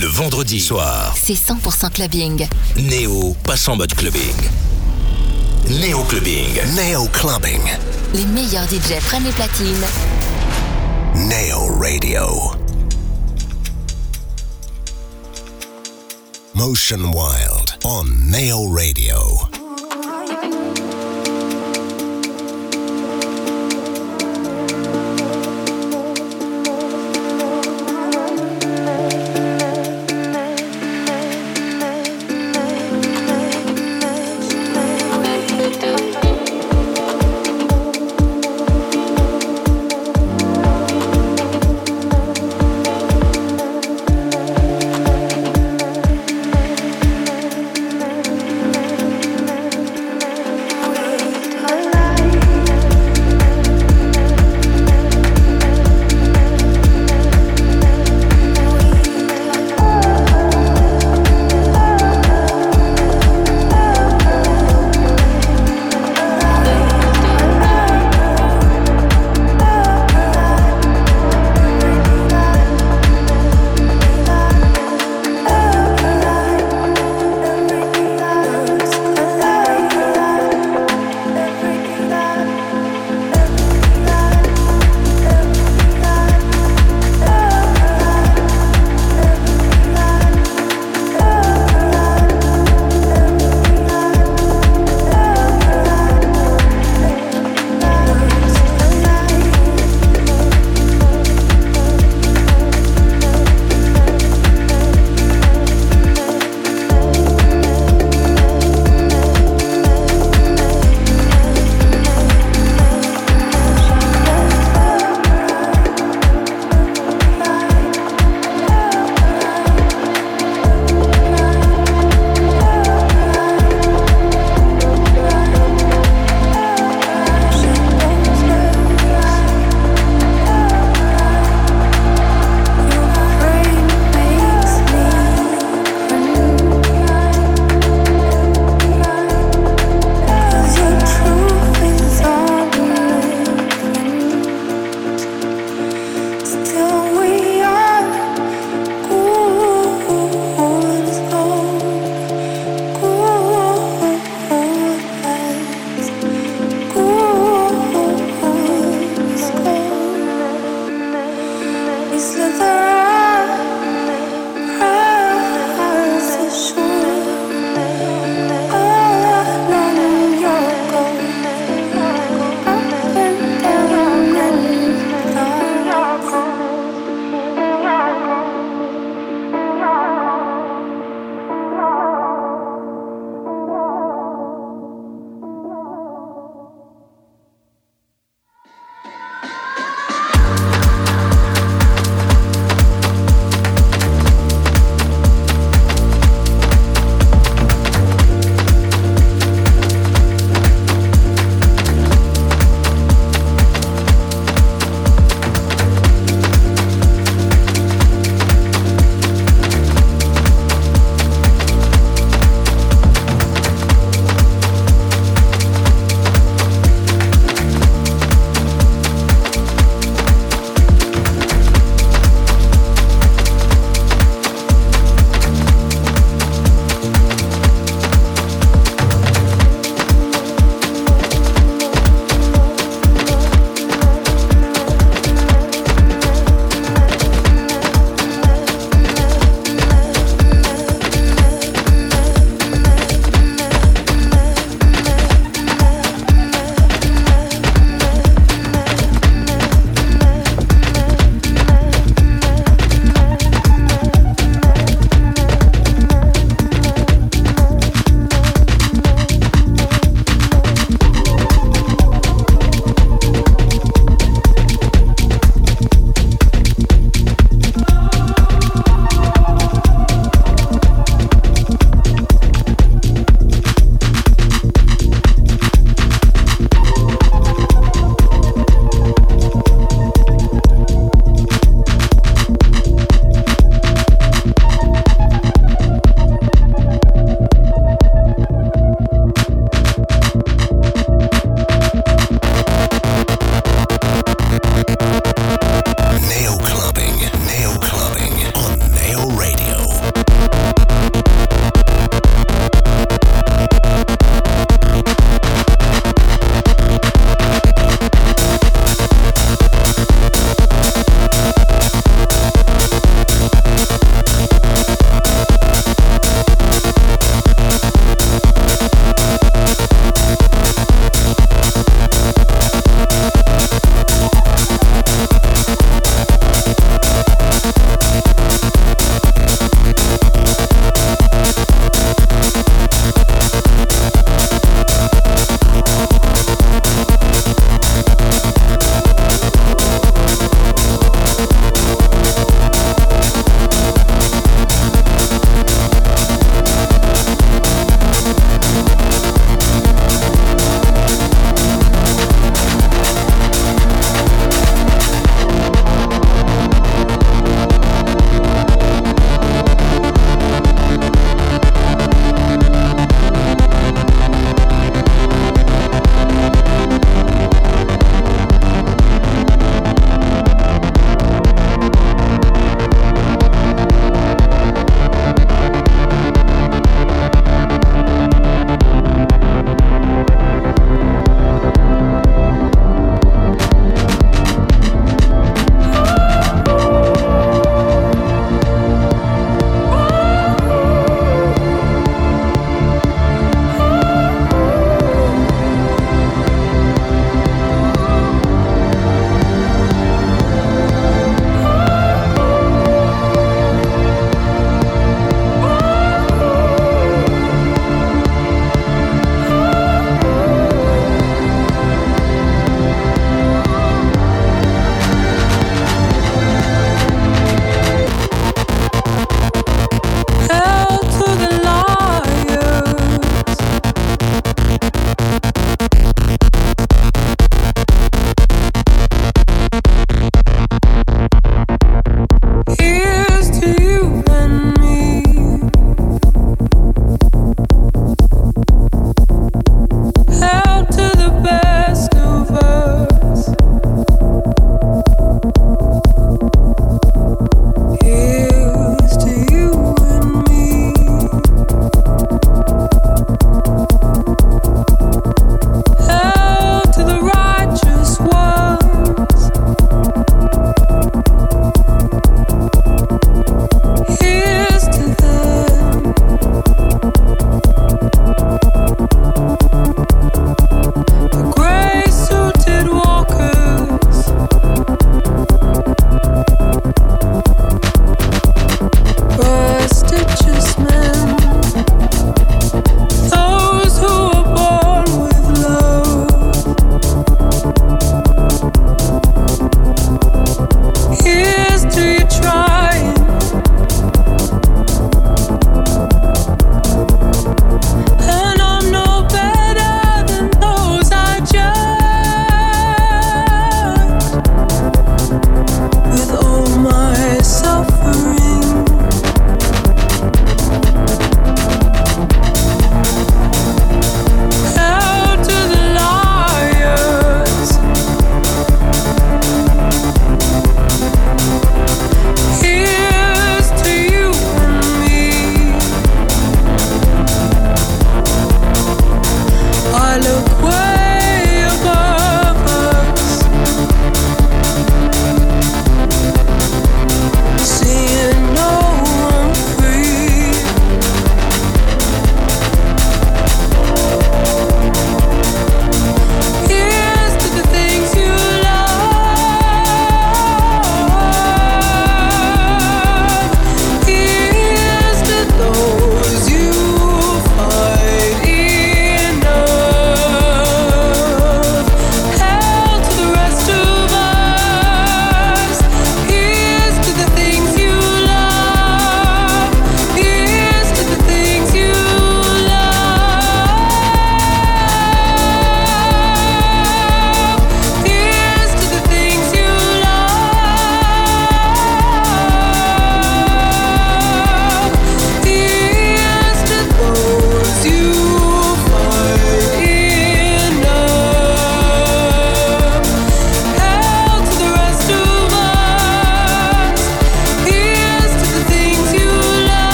Le vendredi soir, C'est 100% clubbing. Néo passe en mode clubbing. Néo Clubbing. Neo Clubbing. Les meilleurs DJ prennent les platines. Neo Radio. Motion Wild on Neo Radio.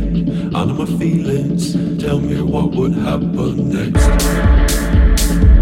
get out of my feelings. Tell me what would happen next.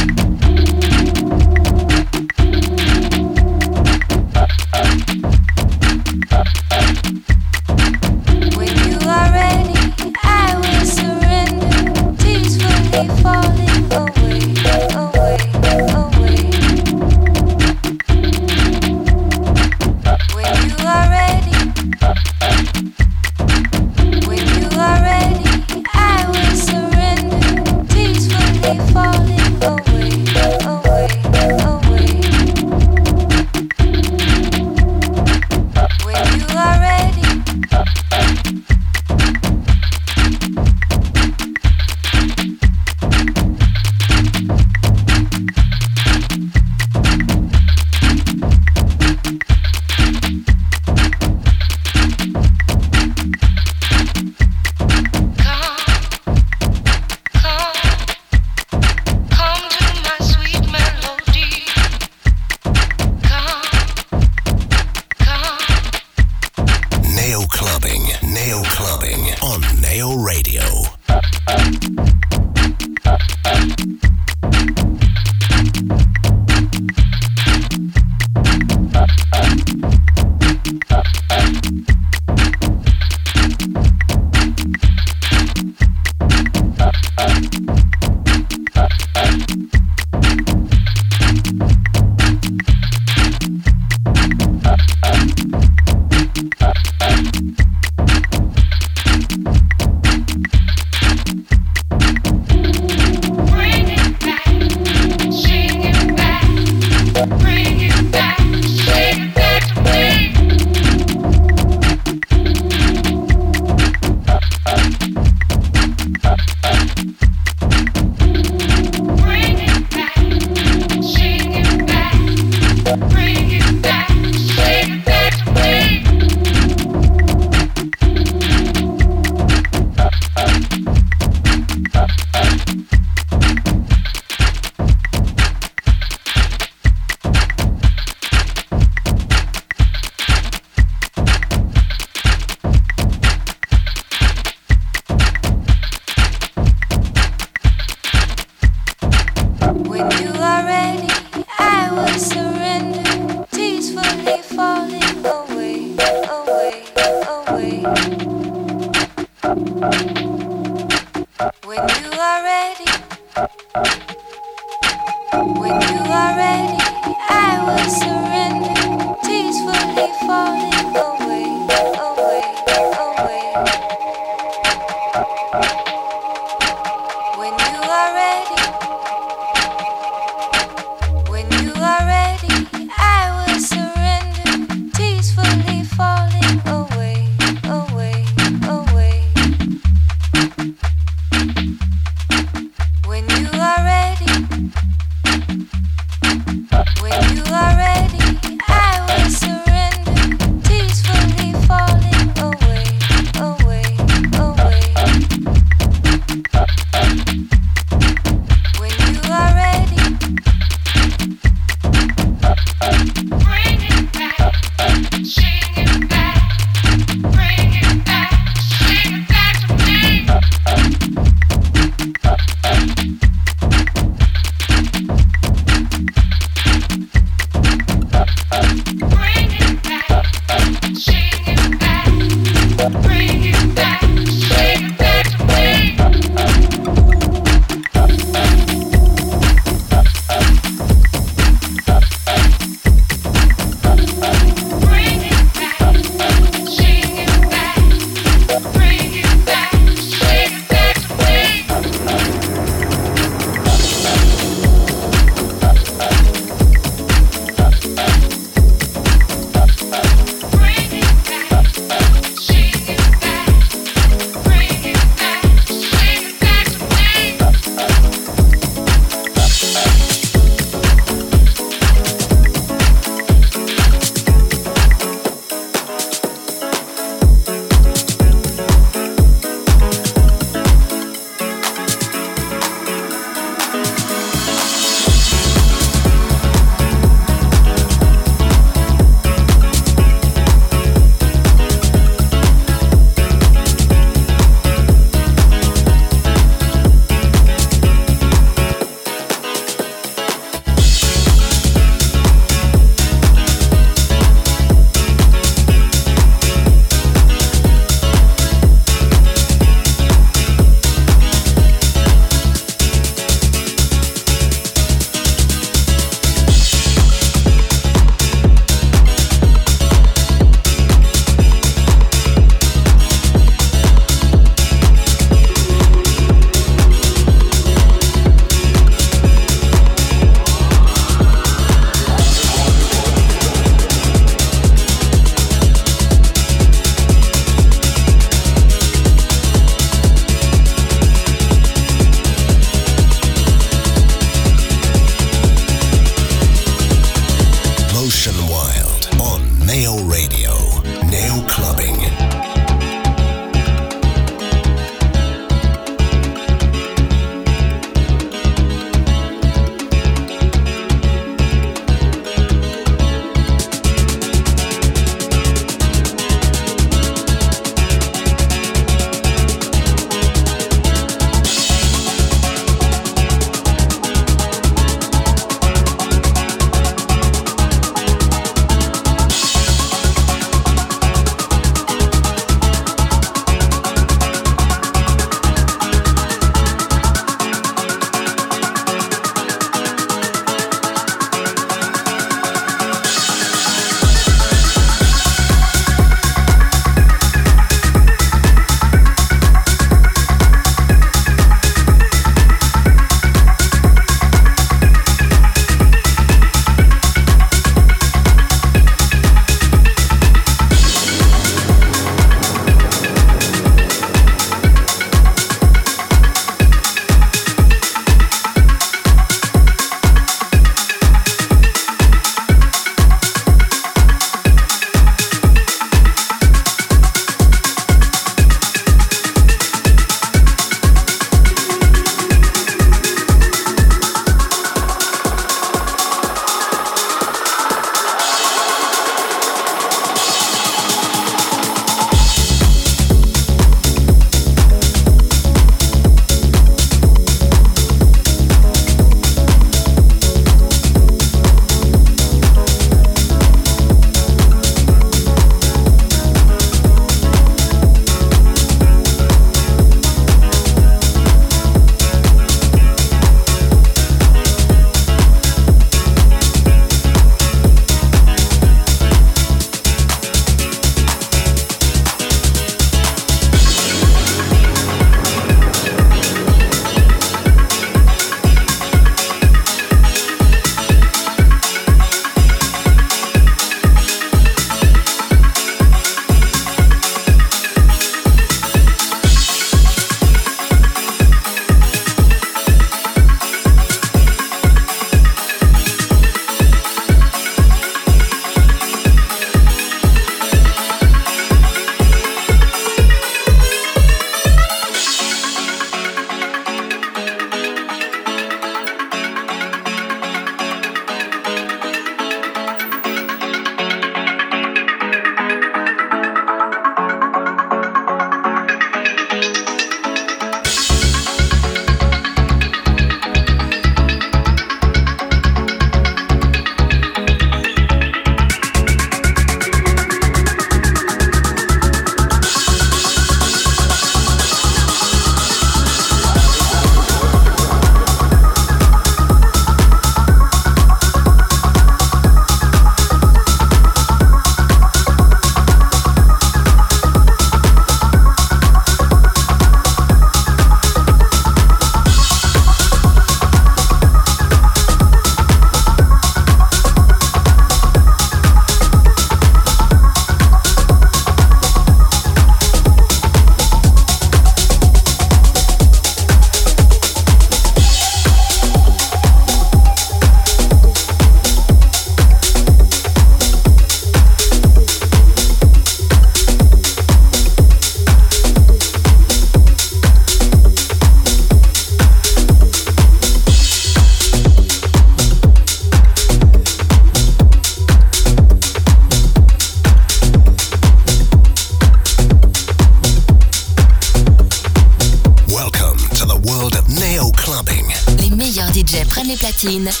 Prennent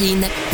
DJ